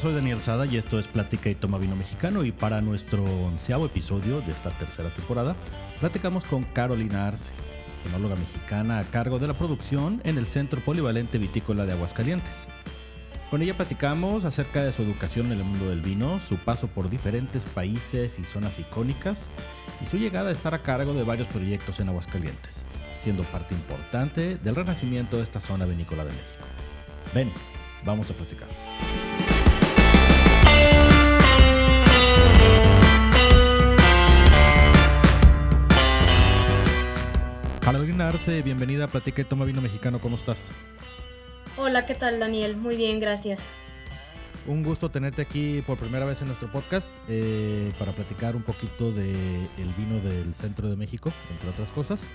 Soy Daniel Sada y esto es Plática y Toma Vino Mexicano y para nuestro onceavo episodio de esta tercera temporada platicamos con Carolina Arce, enóloga mexicana a cargo de la producción en el Centro Polivalente Vitícola de Aguascalientes. Con ella platicamos acerca de su educación en el mundo del vino, su paso por diferentes países y zonas icónicas y su llegada a estar a cargo de varios proyectos en Aguascalientes, siendo parte importante del renacimiento de esta zona vinícola de México. Ven, vamos a platicar. Carolina Arce, bienvenida a Platica y Toma Vino Mexicano, ¿cómo estás? Hola, ¿qué tal Daniel? Muy bien, gracias. Un gusto tenerte aquí por primera vez en nuestro podcast eh, para platicar un poquito del el vino del centro de México, entre otras cosas.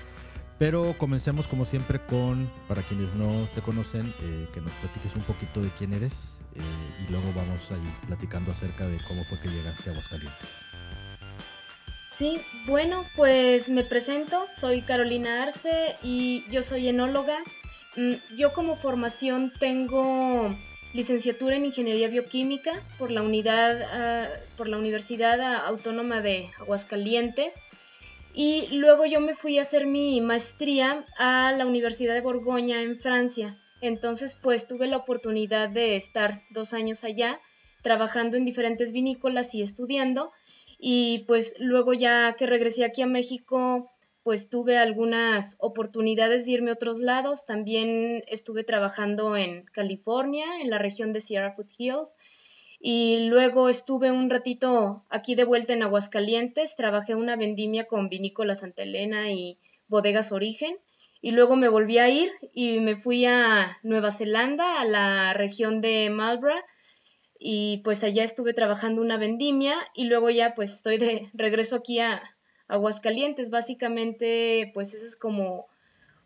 Pero comencemos como siempre con, para quienes no te conocen, eh, que nos platiques un poquito de quién eres eh, y luego vamos a ir platicando acerca de cómo fue que llegaste a Aguascalientes. Sí, bueno, pues me presento, soy Carolina Arce y yo soy enóloga. Mm, yo como formación tengo licenciatura en Ingeniería Bioquímica por la, unidad, ah, por la Universidad Autónoma de Aguascalientes y luego yo me fui a hacer mi maestría a la Universidad de Borgoña en Francia. Entonces pues tuve la oportunidad de estar dos años allá trabajando en diferentes vinícolas y estudiando y pues luego ya que regresé aquí a México, pues tuve algunas oportunidades de irme a otros lados. También estuve trabajando en California, en la región de Sierra Foothills. Y luego estuve un ratito aquí de vuelta en Aguascalientes. Trabajé una vendimia con Vinícola Santa Elena y Bodegas Origen. Y luego me volví a ir y me fui a Nueva Zelanda, a la región de Marlborough y pues allá estuve trabajando una vendimia y luego ya pues estoy de regreso aquí a Aguascalientes. Básicamente pues ese es como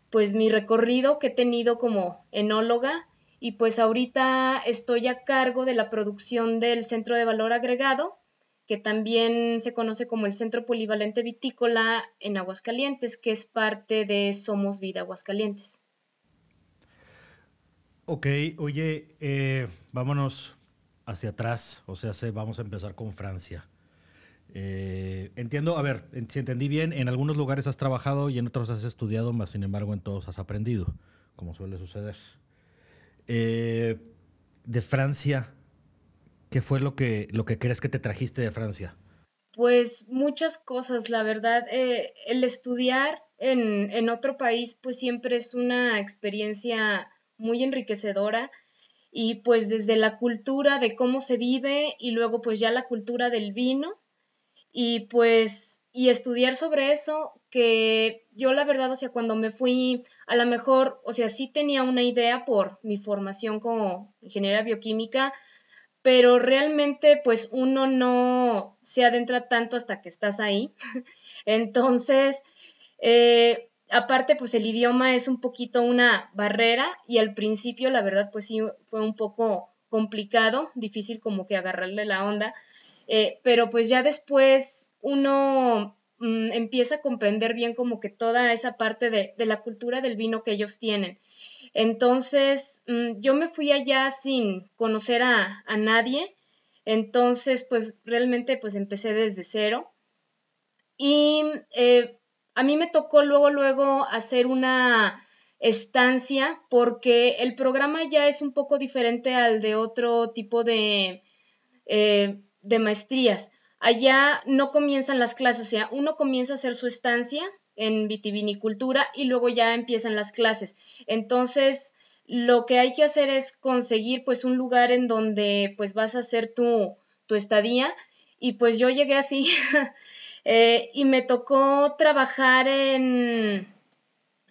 pues mi recorrido que he tenido como enóloga y pues ahorita estoy a cargo de la producción del Centro de Valor Agregado que también se conoce como el Centro Polivalente Vitícola en Aguascalientes, que es parte de Somos Vida Aguascalientes. Ok, oye, eh, vámonos hacia atrás, o sea, vamos a empezar con Francia. Eh, entiendo, a ver, si entendí bien, en algunos lugares has trabajado y en otros has estudiado, más sin embargo en todos has aprendido, como suele suceder. Eh, de Francia, ¿qué fue lo que, lo que crees que te trajiste de Francia? Pues muchas cosas, la verdad. Eh, el estudiar en, en otro país, pues siempre es una experiencia muy enriquecedora y pues desde la cultura de cómo se vive y luego pues ya la cultura del vino y pues y estudiar sobre eso que yo la verdad, o sea, cuando me fui, a lo mejor, o sea, sí tenía una idea por mi formación como ingeniera bioquímica, pero realmente pues uno no se adentra tanto hasta que estás ahí. Entonces, eh, aparte, pues el idioma es un poquito una barrera y al principio, la verdad, pues sí fue un poco complicado, difícil como que agarrarle la onda, eh, pero pues ya después uno mm, empieza a comprender bien como que toda esa parte de, la cultura del vino que ellos tienen. Entonces, mm, yo me fui allá sin conocer a, a nadie, entonces, pues realmente pues empecé desde cero. Y eh, a mí me tocó luego, luego hacer una estancia porque el programa ya es un poco diferente al de otro tipo de, eh, de maestrías. Allá no comienzan las clases, o sea, uno comienza a hacer su estancia en vitivinicultura y luego ya empiezan las clases. Entonces, lo que hay que hacer es conseguir pues un lugar en donde pues vas a hacer tu, tu estadía y pues yo llegué así Eh, y me tocó trabajar en,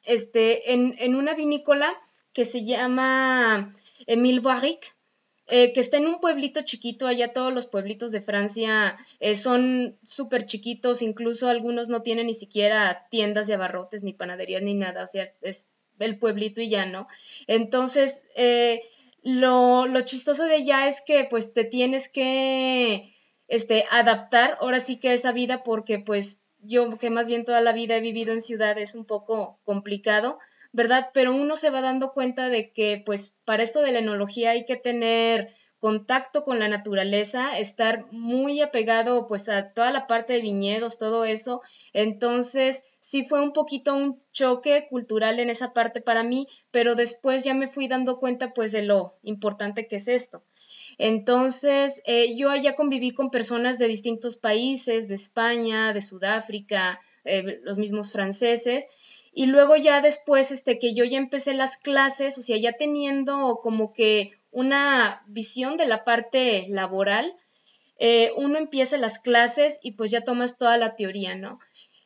este, en, una vinícola que se llama Emile Barrique, eh, que está en un pueblito chiquito, allá todos los pueblitos de Francia eh, son súper chiquitos, incluso algunos no tienen ni siquiera tiendas de abarrotes, ni panaderías, ni nada, o sea, es el pueblito y ya, ¿no? Entonces, lo, lo chistoso de allá es que pues te tienes que este, adaptar ahora sí que a esa vida porque pues yo que más bien toda la vida he vivido en ciudad es un poco complicado, ¿verdad? Pero uno se va dando cuenta de que pues para esto de la enología hay que tener contacto con la naturaleza, estar muy apegado pues a toda la parte de viñedos, todo eso. Entonces, sí fue un poquito un choque cultural en esa parte para mí, pero después ya me fui dando cuenta pues de lo importante que es esto. Entonces, eh, yo allá conviví con personas de distintos países, de España, de Sudáfrica, eh, los mismos franceses, y luego ya después, este, que yo ya empecé las clases, o sea, ya teniendo como que una visión de la parte laboral, eh, uno empieza las clases y pues ya tomas toda la teoría, ¿no?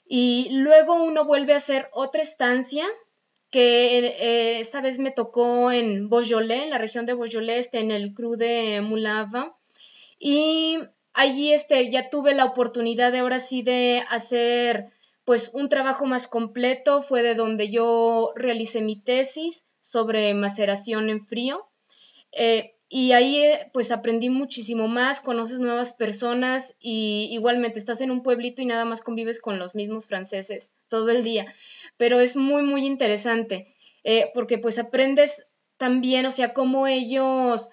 Y luego uno vuelve a hacer otra estancia que eh, esta vez me tocó en Beaujolais, en la región de Beaujolais, este, en el Cru de Mulava. Y allí este, ya tuve la oportunidad de ahora sí de hacer pues un trabajo más completo. Fue de donde yo realicé mi tesis sobre maceración en frío. Eh, y ahí eh, pues aprendí muchísimo más, conoces nuevas personas y igualmente estás en un pueblito y nada más convives con los mismos franceses todo el día. Pero es muy, muy interesante eh, porque pues aprendes también, o sea, cómo ellos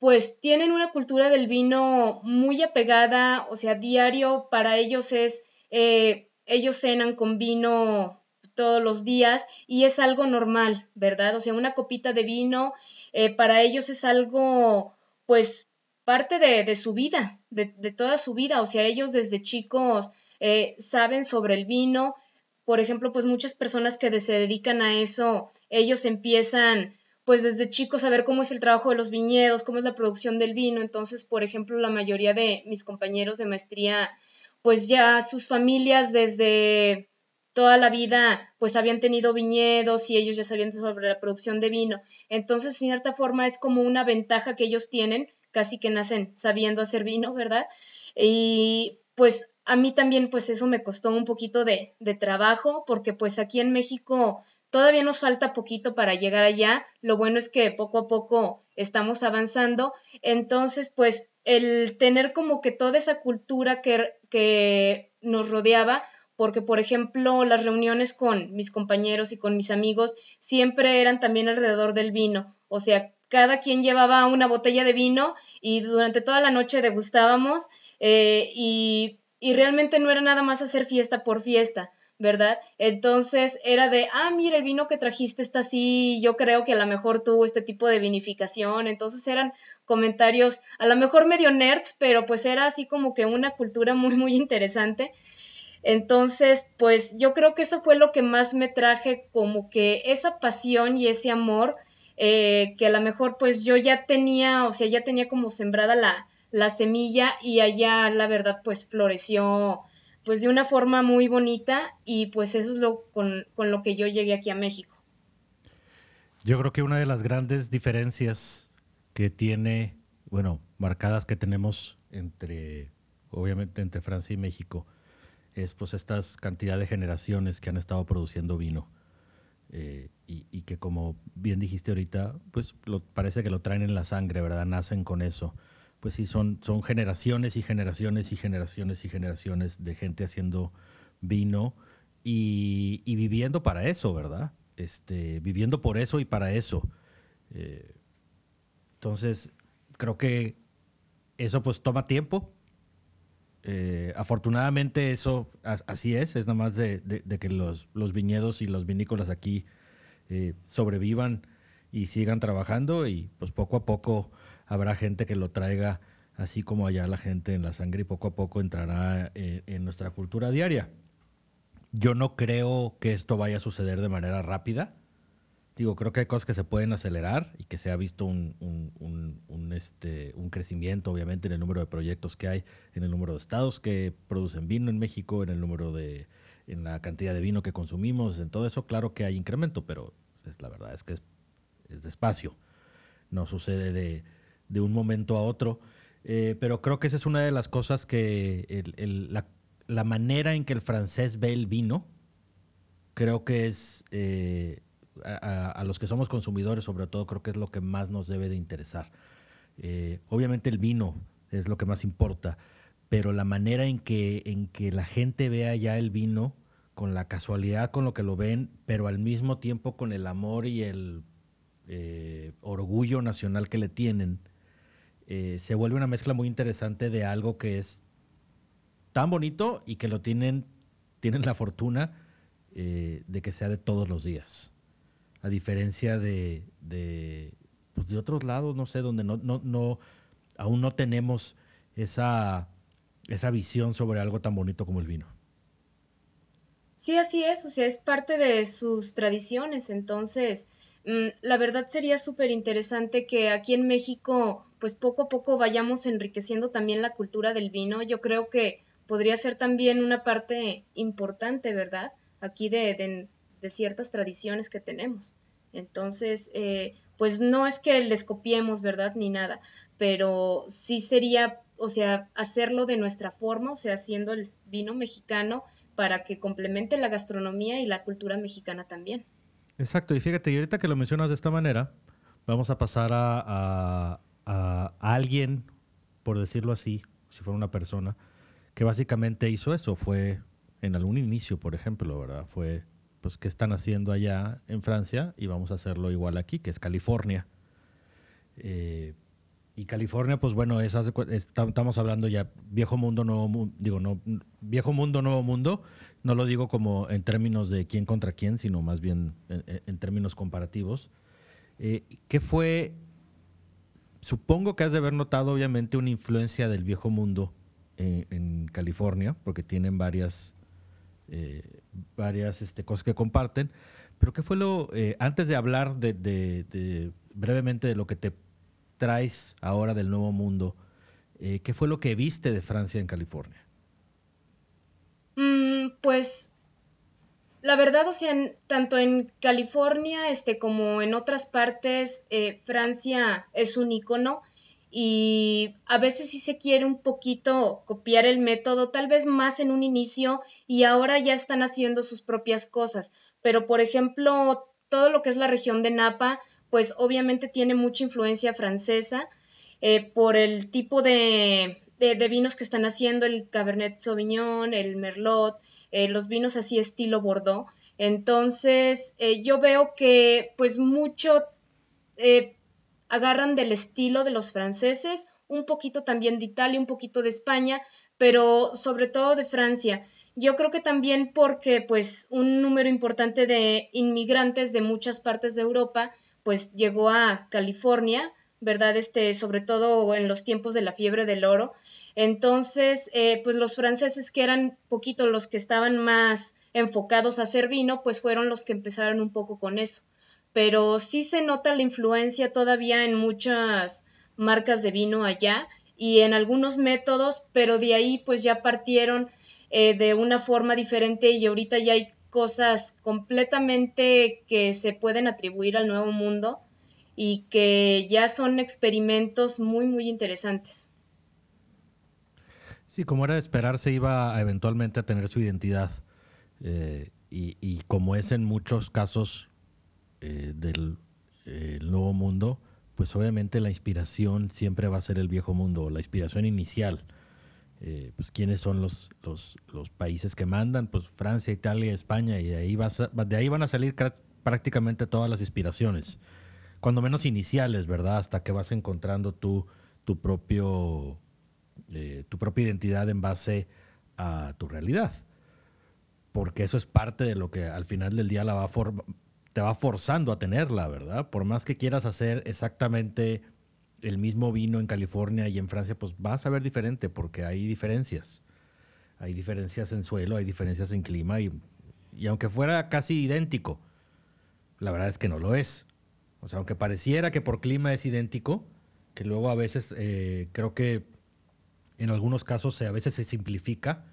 pues tienen una cultura del vino muy apegada, o sea, diario para ellos es, ellos cenan con vino todos los días y es algo normal, ¿verdad? O sea, una copita de vino eh, para ellos es algo, pues, parte de, su vida, de, toda su vida. O sea, ellos desde chicos eh, saben sobre el vino. Por ejemplo, pues muchas personas que se dedican a eso, ellos empiezan pues desde chicos a ver cómo es el trabajo de los viñedos, cómo es la producción del vino. Entonces, por ejemplo, la mayoría de mis compañeros de maestría, pues ya sus familias desde toda la vida pues habían tenido viñedos y ellos ya sabían sobre la producción de vino. Entonces, en cierta forma es como una ventaja que ellos tienen, casi que nacen sabiendo hacer vino, ¿verdad? Y pues a mí también pues eso me costó un poquito de, de trabajo porque pues aquí en México todavía nos falta poquito para llegar allá. Lo bueno es que poco a poco estamos avanzando. Entonces, pues el tener como que toda esa cultura que, que nos rodeaba, porque por ejemplo las reuniones con mis compañeros y con mis amigos siempre eran también alrededor del vino, o sea, cada quien llevaba una botella de vino y durante toda la noche degustábamos eh, y, y realmente no era nada más hacer fiesta por fiesta, ¿verdad? Entonces era de, ah, mira, el vino que trajiste está así, yo creo que a lo mejor tuvo este tipo de vinificación, entonces eran comentarios a lo mejor medio nerds, pero pues era así como que una cultura muy, muy interesante entonces, pues yo creo que eso fue lo que más me traje, como que esa pasión y ese amor, eh, que a lo mejor pues yo ya tenía, o sea, ya tenía como sembrada la, la semilla y allá la verdad pues floreció pues de una forma muy bonita y pues eso es lo con, con lo que yo llegué aquí a México. Yo creo que una de las grandes diferencias que tiene, bueno, marcadas que tenemos entre, obviamente entre Francia y México, es pues estas cantidad de generaciones que han estado produciendo vino eh, y, que como bien dijiste ahorita, pues parece que lo traen en la sangre, ¿verdad? Nacen con eso. Pues sí, son, son generaciones y generaciones y generaciones y generaciones de gente haciendo vino y, viviendo para eso, ¿verdad? Este, viviendo por eso y para eso. Eh, entonces, creo que eso pues toma tiempo, eh, afortunadamente eso así es, es nada más de, que los, los, viñedos y los vinícolas aquí eh, sobrevivan y sigan trabajando y pues poco a poco habrá gente que lo traiga así como allá la gente en la sangre y poco a poco entrará en, en nuestra cultura diaria. Yo no creo que esto vaya a suceder de manera rápida. Digo, creo que hay cosas que se pueden acelerar y que se ha visto un, este, un crecimiento, obviamente, en el número de proyectos que hay, en el número de estados que producen vino en México, en el número de, en la cantidad de vino que consumimos, en todo eso, claro que hay incremento, pero la verdad es que es, despacio. No sucede de, de, un momento a otro. Eh, pero creo que esa es una de las cosas que la, la, manera en que el francés ve el vino, creo que es... Eh, a, los que somos consumidores, sobre todo, creo que es lo que más nos debe de interesar. Eh, obviamente el vino es lo que más importa, pero la manera en que, en que la gente vea ya el vino, con la casualidad con lo que lo ven, pero al mismo tiempo con el amor y el eh, orgullo nacional que le tienen, eh, se vuelve una mezcla muy interesante de algo que es tan bonito y que lo tienen, tienen la fortuna de que sea de todos los días. A diferencia de, de, pues de otros lados, no sé, donde no, no, no, aún no tenemos esa, esa visión sobre algo tan bonito como el vino. Sí, así es, o sea, es parte de sus tradiciones, entonces, mm, la verdad sería súper interesante que aquí en México, pues poco a poco vayamos enriqueciendo también la cultura del vino. Yo creo que podría ser también una parte importante, ¿verdad? Aquí de, de, ciertas tradiciones que tenemos. Entonces, eh, pues no es que les copiemos, ¿verdad? Ni nada, pero sí sería, o sea, hacerlo de nuestra forma, o sea, haciendo el vino mexicano para que complemente la gastronomía y la cultura mexicana también. Exacto, y fíjate, y ahorita que lo mencionas de esta manera, vamos a pasar a, alguien, por decirlo así, si fuera una persona, que básicamente hizo eso, fue en algún inicio, por ejemplo, ¿verdad? Fue, pues, ¿qué están haciendo allá en Francia? Y vamos a hacerlo igual aquí, que es California. Eh, y California, pues bueno, estamos hablando ya viejo mundo, nuevo mundo, digo, no, viejo mundo, nuevo mundo. No lo digo como en términos de quién contra quién, sino más bien en, términos comparativos. Eh, ¿Qué fue? Supongo que has de haber notado, obviamente, una influencia del viejo mundo en, California, porque tienen varias, eh, varias este, cosas que comparten. Pero ¿qué fue lo, eh, antes de hablar de, brevemente de lo que te traes ahora del Nuevo Mundo, eh, ¿qué fue lo que viste de Francia en California? Mm, pues la verdad, o sea, tanto en California este, como en otras partes, Francia es un icono y a veces sí se quiere un poquito copiar el método, tal vez más en un inicio y ahora ya están haciendo sus propias cosas. Pero, por ejemplo, todo lo que es la región de Napa, pues obviamente tiene mucha influencia francesa eh, por el tipo de, vinos que están haciendo, el Cabernet Sauvignon, el Merlot, eh, los vinos así estilo Bordeaux. Entonces, eh, yo veo que pues mucho agarran del estilo de los franceses, un poquito también de Italia, un poquito de España, pero sobre todo de Francia. Yo creo que también porque pues un número importante de inmigrantes de muchas partes de Europa pues llegó a California, ¿verdad? Este, sobre todo en los tiempos de la fiebre del oro. Entonces, eh, pues los franceses que eran poquito los que estaban más enfocados a hacer vino, pues fueron los que empezaron un poco con eso. Pero sí se nota la influencia todavía en muchas marcas de vino allá y en algunos métodos, pero de ahí pues ya partieron eh, de una forma diferente y ahorita ya hay cosas completamente que se pueden atribuir al nuevo mundo y que ya son experimentos muy, muy interesantes. Sí, como era de esperar, se iba eventualmente a tener su identidad. Eh, y, como es en muchos casos eh, del nuevo mundo, pues obviamente la inspiración siempre va a ser el viejo mundo, la inspiración inicial. Eh, pues quiénes son los, los, países que mandan, pues Francia, Italia, España, y de ahí, de ahí van a salir prácticamente todas las inspiraciones, cuando menos iniciales, ¿verdad? Hasta que vas encontrando tú tu, propio, eh, tu propia identidad en base a tu realidad. Porque eso es parte de lo que al final del día la va te va forzando a tenerla, ¿verdad? Por más que quieras hacer exactamente el mismo vino en California y en Francia, pues vas a ver diferente porque hay diferencias. Hay diferencias en suelo, hay diferencias en clima y, aunque fuera casi idéntico, la verdad es que no lo es. O sea, aunque pareciera que por clima es idéntico, que luego a veces eh, creo que en algunos casos a veces se simplifica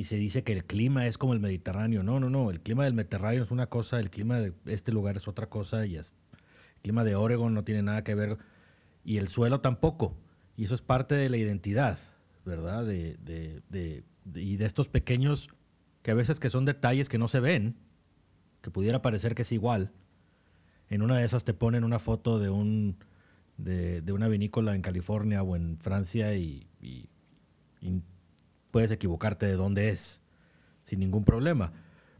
y se dice que el clima es como el Mediterráneo. No, no, no. El clima del Mediterráneo es una cosa, el clima de este lugar es otra cosa y el clima de Oregon no tiene nada que ver y el suelo tampoco. Y eso es parte de la identidad, ¿verdad? De, de, y de estos pequeños, que a veces que son detalles que no se ven, que pudiera parecer que es igual. En una de esas te ponen una foto de, un, de, una vinícola en California o en Francia y, y puedes equivocarte de dónde es sin ningún problema.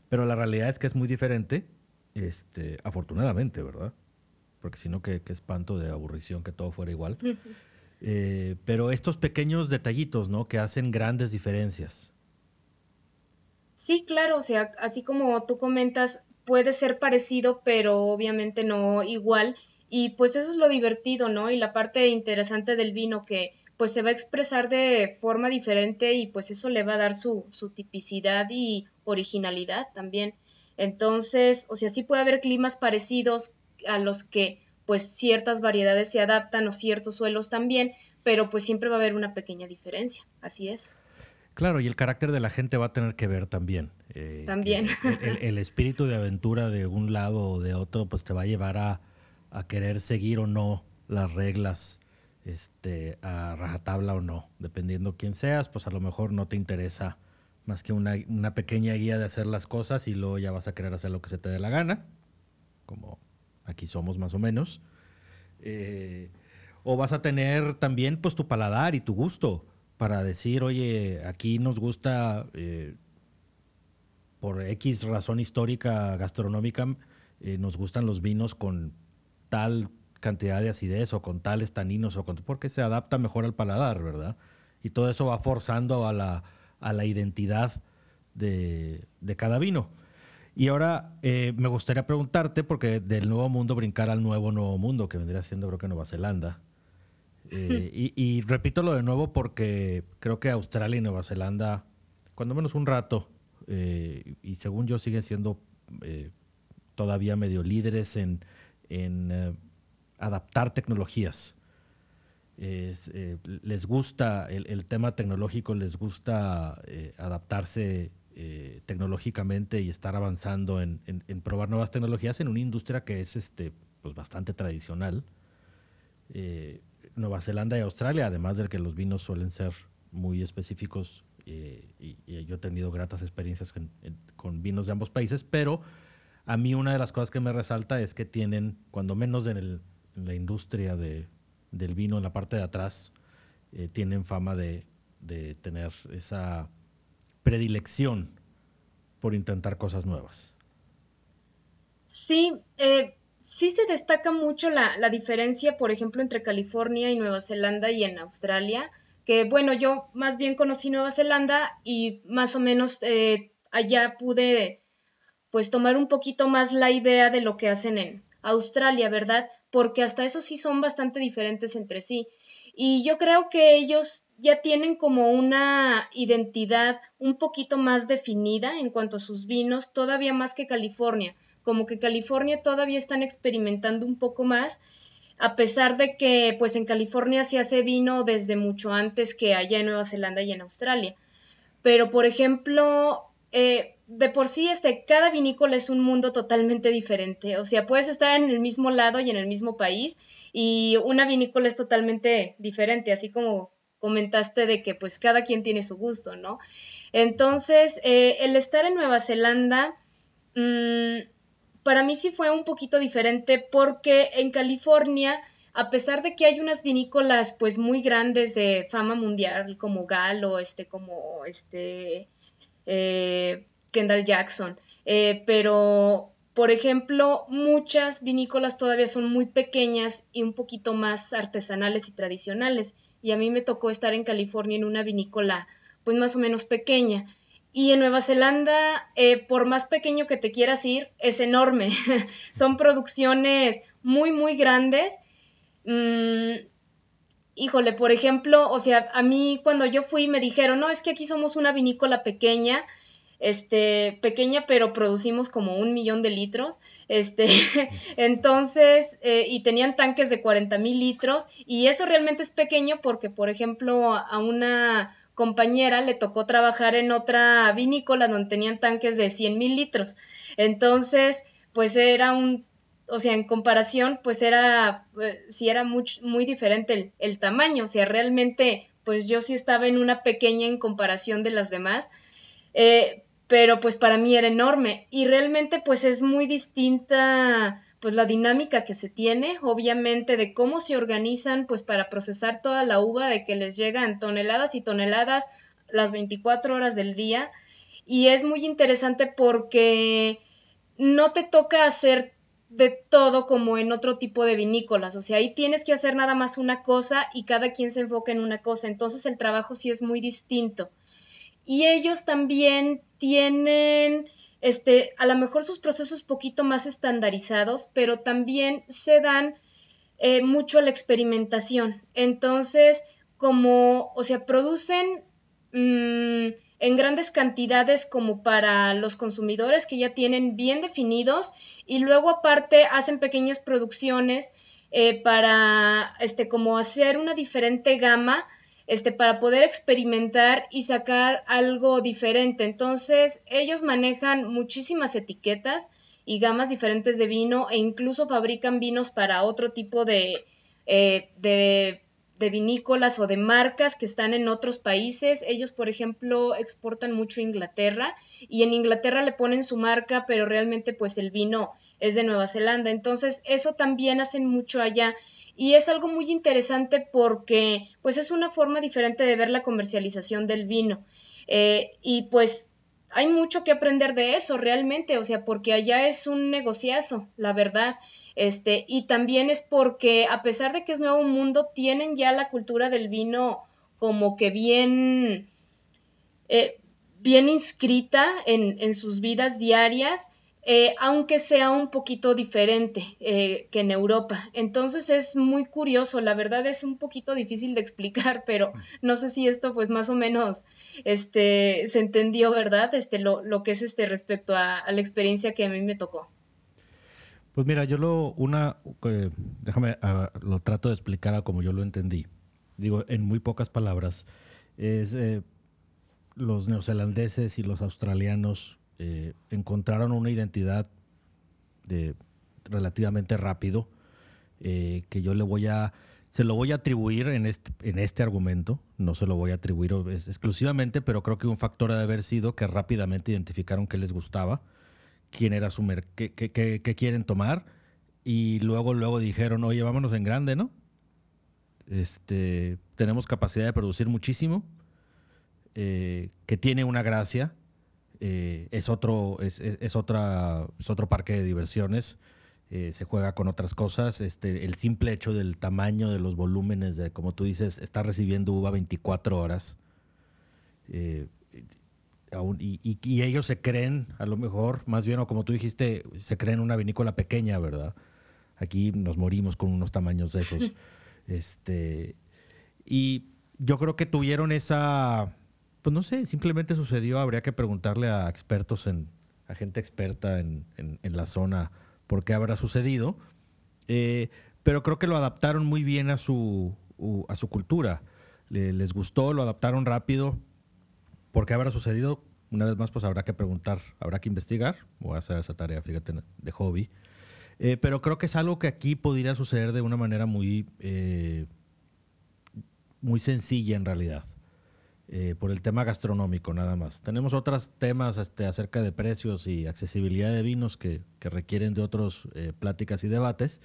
Pero la realidad es que es muy diferente, este, afortunadamente, ¿verdad? porque si no, qué, espanto de aburrición que todo fuera igual. Eh, pero estos pequeños detallitos, ¿no? Que hacen grandes diferencias. Sí, claro, o sea, así como tú comentas, puede ser parecido, pero obviamente no igual. Y pues eso es lo divertido, ¿no? Y la parte interesante del vino que pues se va a expresar de forma diferente y pues eso le va a dar su, su tipicidad y originalidad también. Entonces, o sea, sí puede haber climas parecidos a los que pues ciertas variedades se adaptan o ciertos suelos también, pero pues siempre va a haber una pequeña diferencia, así es. Claro, y el carácter de la gente va a tener que ver también. Eh, también. El, espíritu de aventura de un lado o de otro, pues te va a llevar a, querer seguir o no las reglas este, a rajatabla o no. Dependiendo quién seas, pues a lo mejor no te interesa más que una, una, pequeña guía de hacer las cosas y luego ya vas a querer hacer lo que se te dé la gana, como aquí somos más o menos. Eh, o vas a tener también pues tu paladar y tu gusto para decir, oye, aquí nos gusta, eh, por X razón histórica gastronómica, eh, nos gustan los vinos con tal cantidad de acidez o con tales taninos o con, porque se adapta mejor al paladar, ¿verdad? Y todo eso va forzando a la, a la identidad de, de cada vino. Y ahora eh, me gustaría preguntarte, porque del nuevo mundo brincar al nuevo nuevo mundo, que vendría siendo creo que Nueva Zelanda. Eh, y, repito lo de nuevo porque creo que Australia y Nueva Zelanda, cuando menos un rato, eh, y según yo siguen siendo todavía medio líderes en, en adaptar tecnologías. les gusta el, el, tema tecnológico, les gusta adaptarse eh, tecnológicamente y estar avanzando en, probar nuevas tecnologías en una industria que es este, pues bastante tradicional. Eh, Nueva Zelanda y Australia, además de que los vinos suelen ser muy específicos eh, y, yo he tenido gratas experiencias con, vinos de ambos países, pero a mí una de las cosas que me resalta es que tienen, cuando menos en, la industria del vino, en la parte de atrás, tienen fama de tener esa predilección por intentar cosas nuevas. Sí, eh, sí se destaca mucho la, diferencia, por ejemplo, entre California y Nueva Zelanda y en Australia, que bueno, yo más bien conocí Nueva Zelanda y más o menos eh, allá pude pues tomar un poquito más la idea de lo que hacen en Australia, ¿verdad? Porque hasta eso sí son bastante diferentes entre sí. Y yo creo que ellos ya tienen como una identidad un poquito más definida en cuanto a sus vinos, todavía más que California. Como que California todavía están experimentando un poco más, a pesar de que pues en California se hace vino desde mucho antes que allá en Nueva Zelanda y en Australia. Pero por ejemplo, eh, de por sí este, cada vinícola es un mundo totalmente diferente. O sea, puedes estar en el mismo lado y en el mismo país y una vinícola es totalmente diferente, así como comentaste de que pues cada quien tiene su gusto, ¿no? Entonces, eh, el estar en Nueva Zelanda, mm, para mí sí fue un poquito diferente porque en California, a pesar de que hay unas vinícolas pues muy grandes de fama mundial como Galo, este, como este, eh, Kendall Jackson, eh, pero por ejemplo, muchas vinícolas todavía son muy pequeñas y un poquito más artesanales y tradicionales. Y a mí me tocó estar en California en una vinícola, pues más o menos pequeña. Y en Nueva Zelanda, eh, por más pequeño que te quieras ir, es enorme. son producciones muy, muy grandes. Mm, híjole, por ejemplo, o sea, a mí cuando yo fui me dijeron, no, es que aquí somos una vinícola pequeña este, pequeña, pero producimos como un millón de litros, este, entonces, eh, y tenían tanques de 40 mil litros, y eso realmente es pequeño porque, por ejemplo, a una compañera le tocó trabajar en otra vinícola donde tenían tanques de 100 mil litros, entonces, pues era un o sea, en comparación, pues era, eh, sí era muy, muy diferente el, el, tamaño, o sea, realmente, pues yo sí estaba en una pequeña en comparación de las demás, eh, pero pues para mí era enorme. Y realmente pues es muy distinta pues la dinámica que se tiene, obviamente de cómo se organizan pues para procesar toda la uva, de que les llegan toneladas y toneladas las 24 horas del día. Y es muy interesante porque no te toca hacer de todo como en otro tipo de vinícolas, o sea, ahí tienes que hacer nada más una cosa y cada quien se enfoca en una cosa, entonces el trabajo sí es muy distinto. Y ellos también tienen, este, a lo mejor sus procesos poquito más estandarizados, pero también se dan eh, mucho a la experimentación. Entonces, como, o sea, producen mm, en grandes cantidades como para los consumidores que ya tienen bien definidos y luego aparte hacen pequeñas producciones eh, para este como hacer una diferente gama este para poder experimentar y sacar algo diferente. Entonces ellos manejan muchísimas etiquetas y gamas diferentes de vino e incluso fabrican vinos para otro tipo de, eh, de de vinícolas o de marcas que están en otros países. Ellos, por ejemplo, exportan mucho a Inglaterra y en Inglaterra le ponen su marca, pero realmente pues el vino es de Nueva Zelanda. Entonces, eso también hacen mucho allá y es algo muy interesante porque pues es una forma diferente de ver la comercialización del vino. Eh, y pues hay mucho que aprender de eso realmente, o sea, porque allá es un negociazo, la verdad. Este, y también es porque a pesar de que es nuevo mundo, tienen ya la cultura del vino como que bien, eh, bien inscrita en, en, sus vidas diarias, eh, aunque sea un poquito diferente eh, que en Europa. Entonces es muy curioso, la verdad es un poquito difícil de explicar, pero no sé si esto pues más o menos este, se entendió, ¿verdad? Este, lo, lo que es este respecto a, a la experiencia que a mí me tocó. Pues mira, yo lo, una, eh, déjame, ah, lo trato de explicar como yo lo entendí. Digo, en muy pocas palabras, es eh, los neozelandeses y los australianos eh, encontraron una identidad de relativamente rápido que yo le voy a, se lo voy a atribuir en este, en este argumento, no se lo voy a atribuir exclusivamente, pero creo que un factor ha de haber sido que rápidamente identificaron qué les gustaba quién era su qué, qué, quieren tomar. Y luego, luego dijeron, oye, vámonos en grande, ¿no? Este, tenemos capacidad de producir muchísimo, eh, que tiene una gracia. Eh, es, otro, es, es, otra, es otro parque de diversiones. Eh, se juega con otras cosas. Este, el simple hecho del tamaño de los volúmenes, de como tú dices, está recibiendo uva 24 horas y, ellos se creen, a lo mejor, más bien, o como tú dijiste, se creen una vinícola pequeña, ¿verdad? Aquí nos morimos con unos tamaños de esos. este, y yo creo que tuvieron esa, pues no sé, simplemente sucedió, habría que preguntarle a expertos, en, a gente experta en, la zona, por qué habrá sucedido. Eh, pero creo que lo adaptaron muy bien a su, a su cultura. les gustó, lo adaptaron rápido ¿Por qué habrá sucedido? Una vez más, pues habrá que preguntar, habrá que investigar. Voy a hacer esa tarea, fíjate, de hobby. Eh, pero creo que es algo que aquí podría suceder de una manera muy, eh, muy sencilla en realidad. Eh, por el tema gastronómico nada más. Tenemos otros temas este, acerca de precios y accesibilidad de vinos que, que requieren de otras pláticas y debates,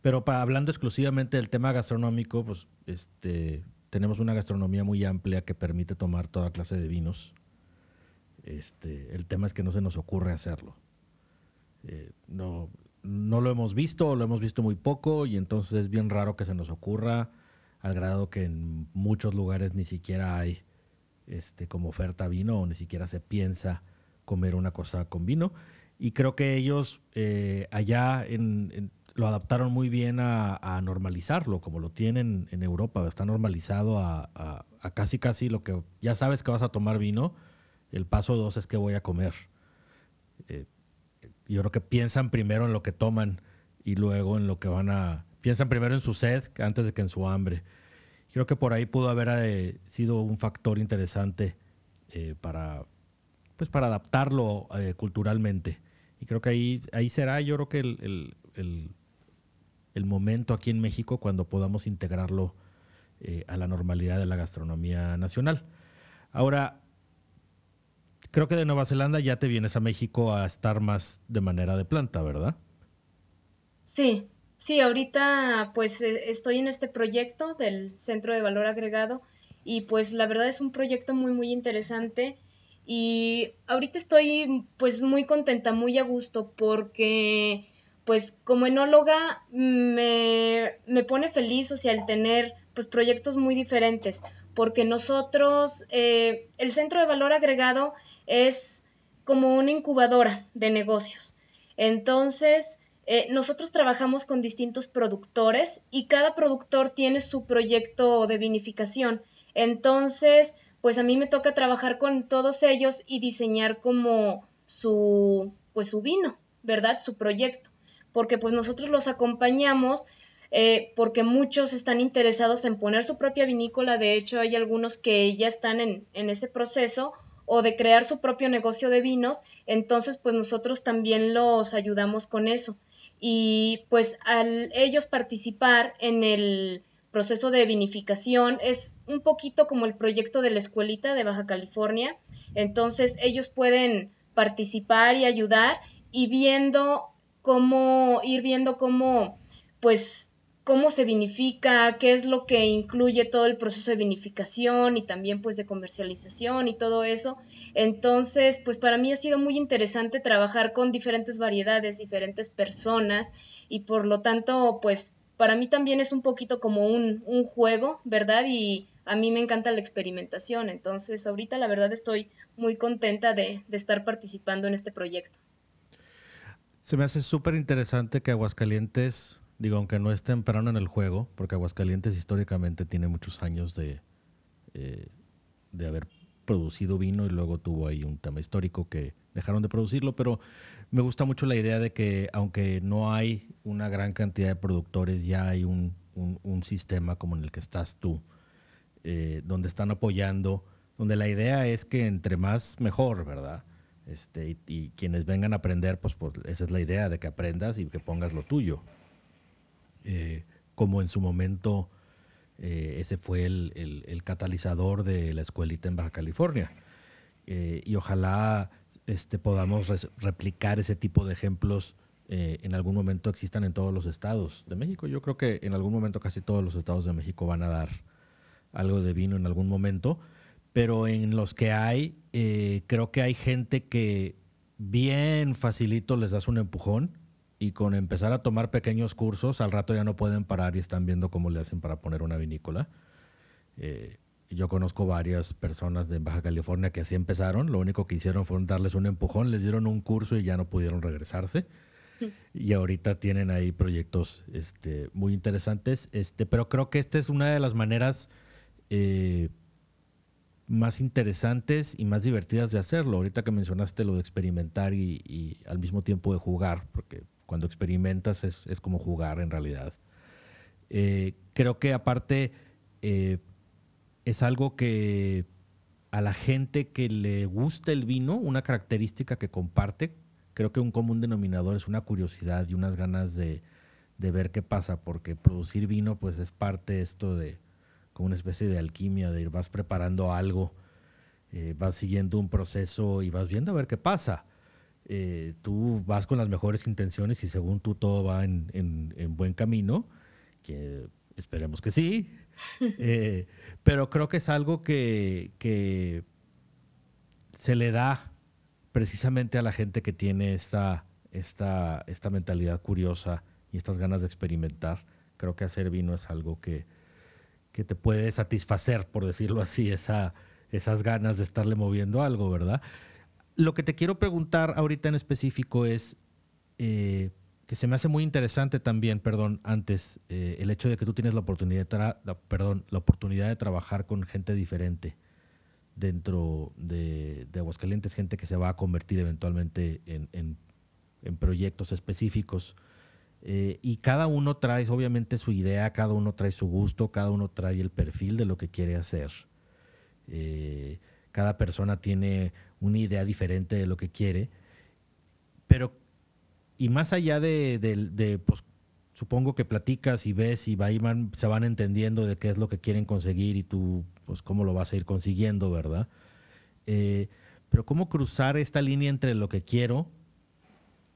pero para, hablando exclusivamente del tema gastronómico, pues este, tenemos una gastronomía muy amplia que permite tomar toda clase de vinos. Este, el tema es que no se nos ocurre hacerlo. Eh, no, lo hemos visto lo hemos visto muy poco y entonces es bien raro que se nos ocurra al grado que en muchos lugares ni siquiera hay este, como oferta vino o ni siquiera se piensa comer una cosa con vino. Y creo que ellos eh, allá en, lo adaptaron muy bien a, normalizarlo, como lo tienen en Europa. Está normalizado a, casi casi lo que ya sabes que vas a tomar vino. El paso dos es que voy a comer. Eh, yo creo que piensan primero en lo que toman y luego en lo que van a... Piensan primero en su sed antes de que en su hambre. Creo que por ahí pudo haber eh, sido un factor interesante eh, para, pues para adaptarlo culturalmente. Y creo que ahí, ahí será, yo creo que el, momento aquí en México cuando podamos integrarlo eh, a la normalidad de la gastronomía nacional. Ahora, creo que de Nueva Zelanda ya te vienes a México a estar más de manera de planta, ¿verdad? Sí, sí, ahorita pues eh, estoy en este proyecto del Centro de Valor Agregado y pues la verdad es un proyecto muy, muy interesante y ahorita estoy pues muy contenta, muy a gusto porque pues como enóloga me, me pone feliz, o sea, el tener pues proyectos muy diferentes, porque nosotros, eh, el centro de valor agregado es como una incubadora de negocios. Entonces, eh, nosotros trabajamos con distintos productores y cada productor tiene su proyecto de vinificación. Entonces, pues a mí me toca trabajar con todos ellos y diseñar como su, pues su vino, ¿verdad? Su proyecto. Porque pues nosotros los acompañamos eh, porque muchos están interesados en poner su propia vinícola. De hecho, hay algunos que ya están en, en ese proceso o de crear su propio negocio de vinos. Entonces, pues nosotros también los ayudamos con eso. Y pues al ellos participar en el proceso de vinificación es un poquito como el proyecto de la escuelita de Baja California. Entonces ellos pueden participar y ayudar y viendo cómo, ir viendo cómo, pues, cómo se vinifica, qué es lo que incluye todo el proceso de vinificación y también pues de comercialización y todo eso. Entonces, pues para mí ha sido muy interesante trabajar con diferentes variedades, diferentes personas y por lo tanto, pues para mí también es un poquito como un, un juego, ¿verdad? Y a mí me encanta la experimentación, entonces ahorita la verdad estoy muy contenta de, de estar participando en este proyecto. Se me hace súper interesante que Aguascalientes, digo, aunque no es temprano en el juego, porque Aguascalientes históricamente tiene muchos años de, eh, de haber producido vino y luego tuvo ahí un tema histórico que dejaron de producirlo, pero me gusta mucho la idea de que aunque no hay una gran cantidad de productores, ya hay un, sistema como en el que estás tú, eh, donde están apoyando, donde la idea es que entre más mejor, ¿verdad? Este, y, quienes vengan a aprender, pues, pues, esa es la idea, de que aprendas y que pongas lo tuyo. Eh, como en su momento eh, ese fue el, catalizador de la escuelita en Baja California. Eh, y ojalá este, podamos replicar ese tipo de ejemplos eh, en algún momento existan en todos los estados de México. Yo creo que en algún momento casi todos los estados de México van a dar algo de vino en algún momento, pero en los que hay, creo que hay gente que bien facilito les das un empujón y con empezar a tomar pequeños cursos, al rato ya no pueden parar y están viendo cómo le hacen para poner una vinícola. Eh, yo conozco varias personas de Baja California que así empezaron, lo único que hicieron fue darles un empujón, les dieron un curso y ya no pudieron regresarse. Y ahorita tienen ahí proyectos este, muy interesantes, este, pero creo que esta es una de las maneras eh, más interesantes y más divertidas de hacerlo. Ahorita que mencionaste lo de experimentar y, y al mismo tiempo de jugar, porque cuando experimentas es, como jugar en realidad. Eh, creo que aparte eh, es algo que a la gente que le gusta el vino, una característica que comparte, creo que un común denominador es una curiosidad y unas ganas de, ver qué pasa, porque producir vino pues es parte esto de como una especie de alquimia, de ir vas preparando algo, eh, vas siguiendo un proceso y vas viendo a ver qué pasa. Eh, tú vas con las mejores intenciones y según tú todo va en, buen camino, que esperemos que sí, eh, pero creo que es algo que, se le da precisamente a la gente que tiene esta, esta, esta mentalidad curiosa y estas ganas de experimentar. Creo que hacer vino es algo que, que te puede satisfacer, por decirlo así, esa, esas ganas de estarle moviendo algo, ¿verdad? Lo que te quiero preguntar ahorita en específico es, eh, que se me hace muy interesante también, perdón, antes, eh, el hecho de que tú tienes la oportunidad, de perdón, la oportunidad de trabajar con gente diferente dentro de, Aguascalientes, gente que se va a convertir eventualmente en, proyectos específicos. Eh, y cada uno trae, obviamente, su idea, cada uno trae su gusto, cada uno trae el perfil de lo que quiere hacer. cada persona tiene una idea diferente de lo que quiere, pero, y más allá de, pues, supongo que platicas y ves y van, se van entendiendo de qué es lo que quieren conseguir y tú, pues, cómo lo vas a ir consiguiendo, ¿verdad? Eh, pero cómo cruzar esta línea entre lo que quiero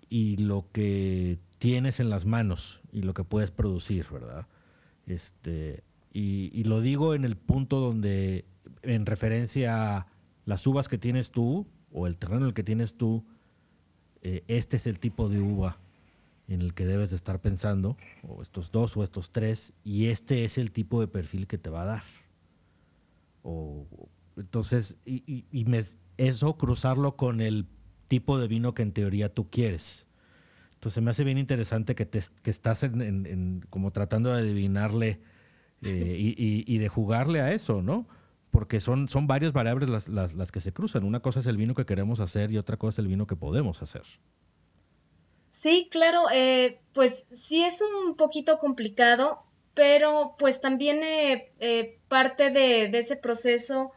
y lo que tienes en las manos y lo que puedes producir, ¿verdad? Este, y, lo digo en el punto donde, en referencia a las uvas que tienes tú o el terreno en el que tienes tú, eh, este es el tipo de uva en el que debes de estar pensando, o estos dos o estos tres, y este es el tipo de perfil que te va a dar. O, entonces, y, eso cruzarlo con el tipo de vino que en teoría tú quieres. Entonces me hace bien interesante que, te, que estás en, como tratando de adivinarle eh, y, de jugarle a eso, ¿no? Porque son, son varias variables las, las, las que se cruzan. Una cosa es el vino que queremos hacer y otra cosa es el vino que podemos hacer. Sí, claro, eh, pues sí es un poquito complicado, pero pues también eh, parte de, ese proceso,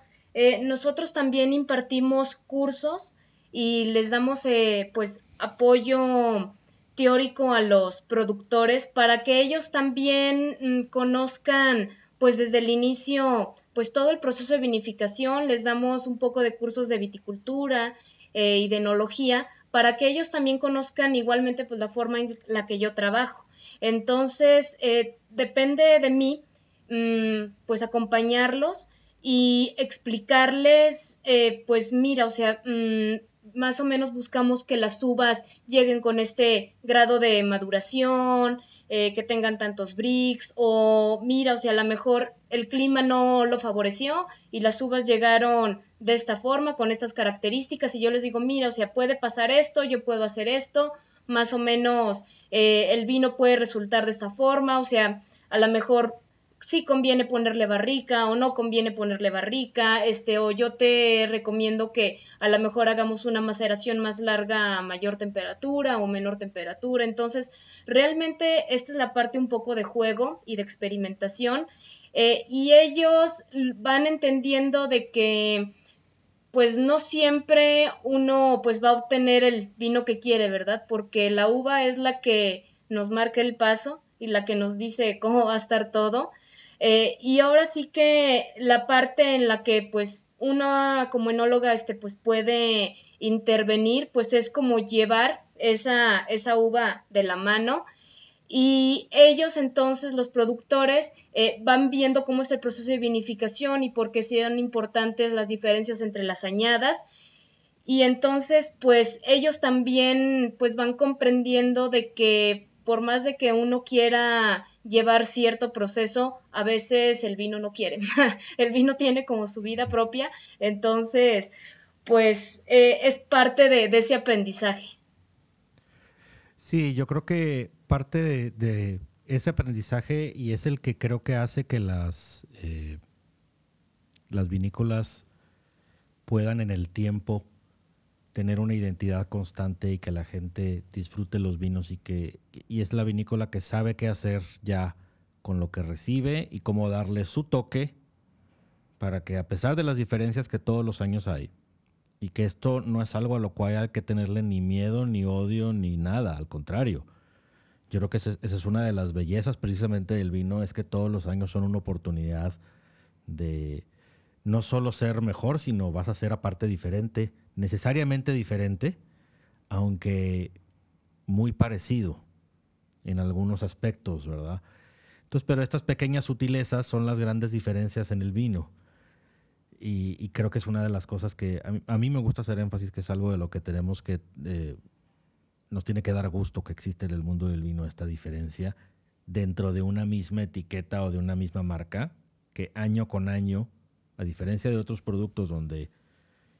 nosotros también impartimos cursos y les damos pues apoyo teórico a los productores para que ellos también mm, conozcan pues desde el inicio pues todo el proceso de vinificación, les damos un poco de cursos de viticultura y de enología para que ellos también conozcan igualmente pues, la forma en la que yo trabajo. Entonces, eh, depende de mí, mm, pues acompañarlos y explicarles, eh, pues mira, o sea, mm, más o menos buscamos que las uvas lleguen con este grado de maduración, eh, que tengan tantos bricks, o mira, o sea, a lo mejor el clima no lo favoreció y las uvas llegaron de esta forma, con estas características, y yo les digo, mira, o sea, puede pasar esto, yo puedo hacer esto, más o menos eh, el vino puede resultar de esta forma, o sea, a lo mejor sí conviene ponerle barrica o no conviene ponerle barrica, este, o yo te recomiendo que a lo mejor hagamos una maceración más larga a mayor temperatura o menor temperatura. Entonces, realmente esta es la parte un poco de juego y de experimentación. Eh, y ellos van entendiendo de que pues no siempre uno pues va a obtener el vino que quiere, ¿verdad? Porque la uva es la que nos marca el paso y la que nos dice cómo va a estar todo. Eh, y ahora sí que la parte en la que pues uno como enóloga este, pues puede intervenir, pues es como llevar esa, esa uva de la mano y ellos entonces, los productores, eh, van viendo cómo es el proceso de vinificación y por qué son importantes las diferencias entre las añadas. Y entonces, pues ellos también pues van comprendiendo de que por más de que uno quiera llevar cierto proceso, a veces el vino no quiere. el vino tiene como su vida propia, entonces, pues eh, es parte de, ese aprendizaje. Sí, yo creo que parte de, ese aprendizaje y es el que creo que hace que las, eh, las vinícolas puedan en el tiempo tener una identidad constante y que la gente disfrute los vinos y que y es la vinícola que sabe qué hacer ya con lo que recibe y cómo darle su toque para que a pesar de las diferencias que todos los años hay y que esto no es algo a lo cual hay que tenerle ni miedo, ni odio, ni nada, al contrario. Yo creo que esa es una de las bellezas precisamente del vino, es que todos los años son una oportunidad de no solo ser mejor, sino vas a ser aparte diferente, necesariamente diferente, aunque muy parecido en algunos aspectos, ¿verdad? Entonces, pero estas pequeñas sutilezas son las grandes diferencias en el vino. Y, creo que es una de las cosas que a mí, me gusta hacer énfasis, que es algo de lo que tenemos que, eh, nos tiene que dar gusto que existe en el mundo del vino esta diferencia dentro de una misma etiqueta o de una misma marca, que año con año, a diferencia de otros productos donde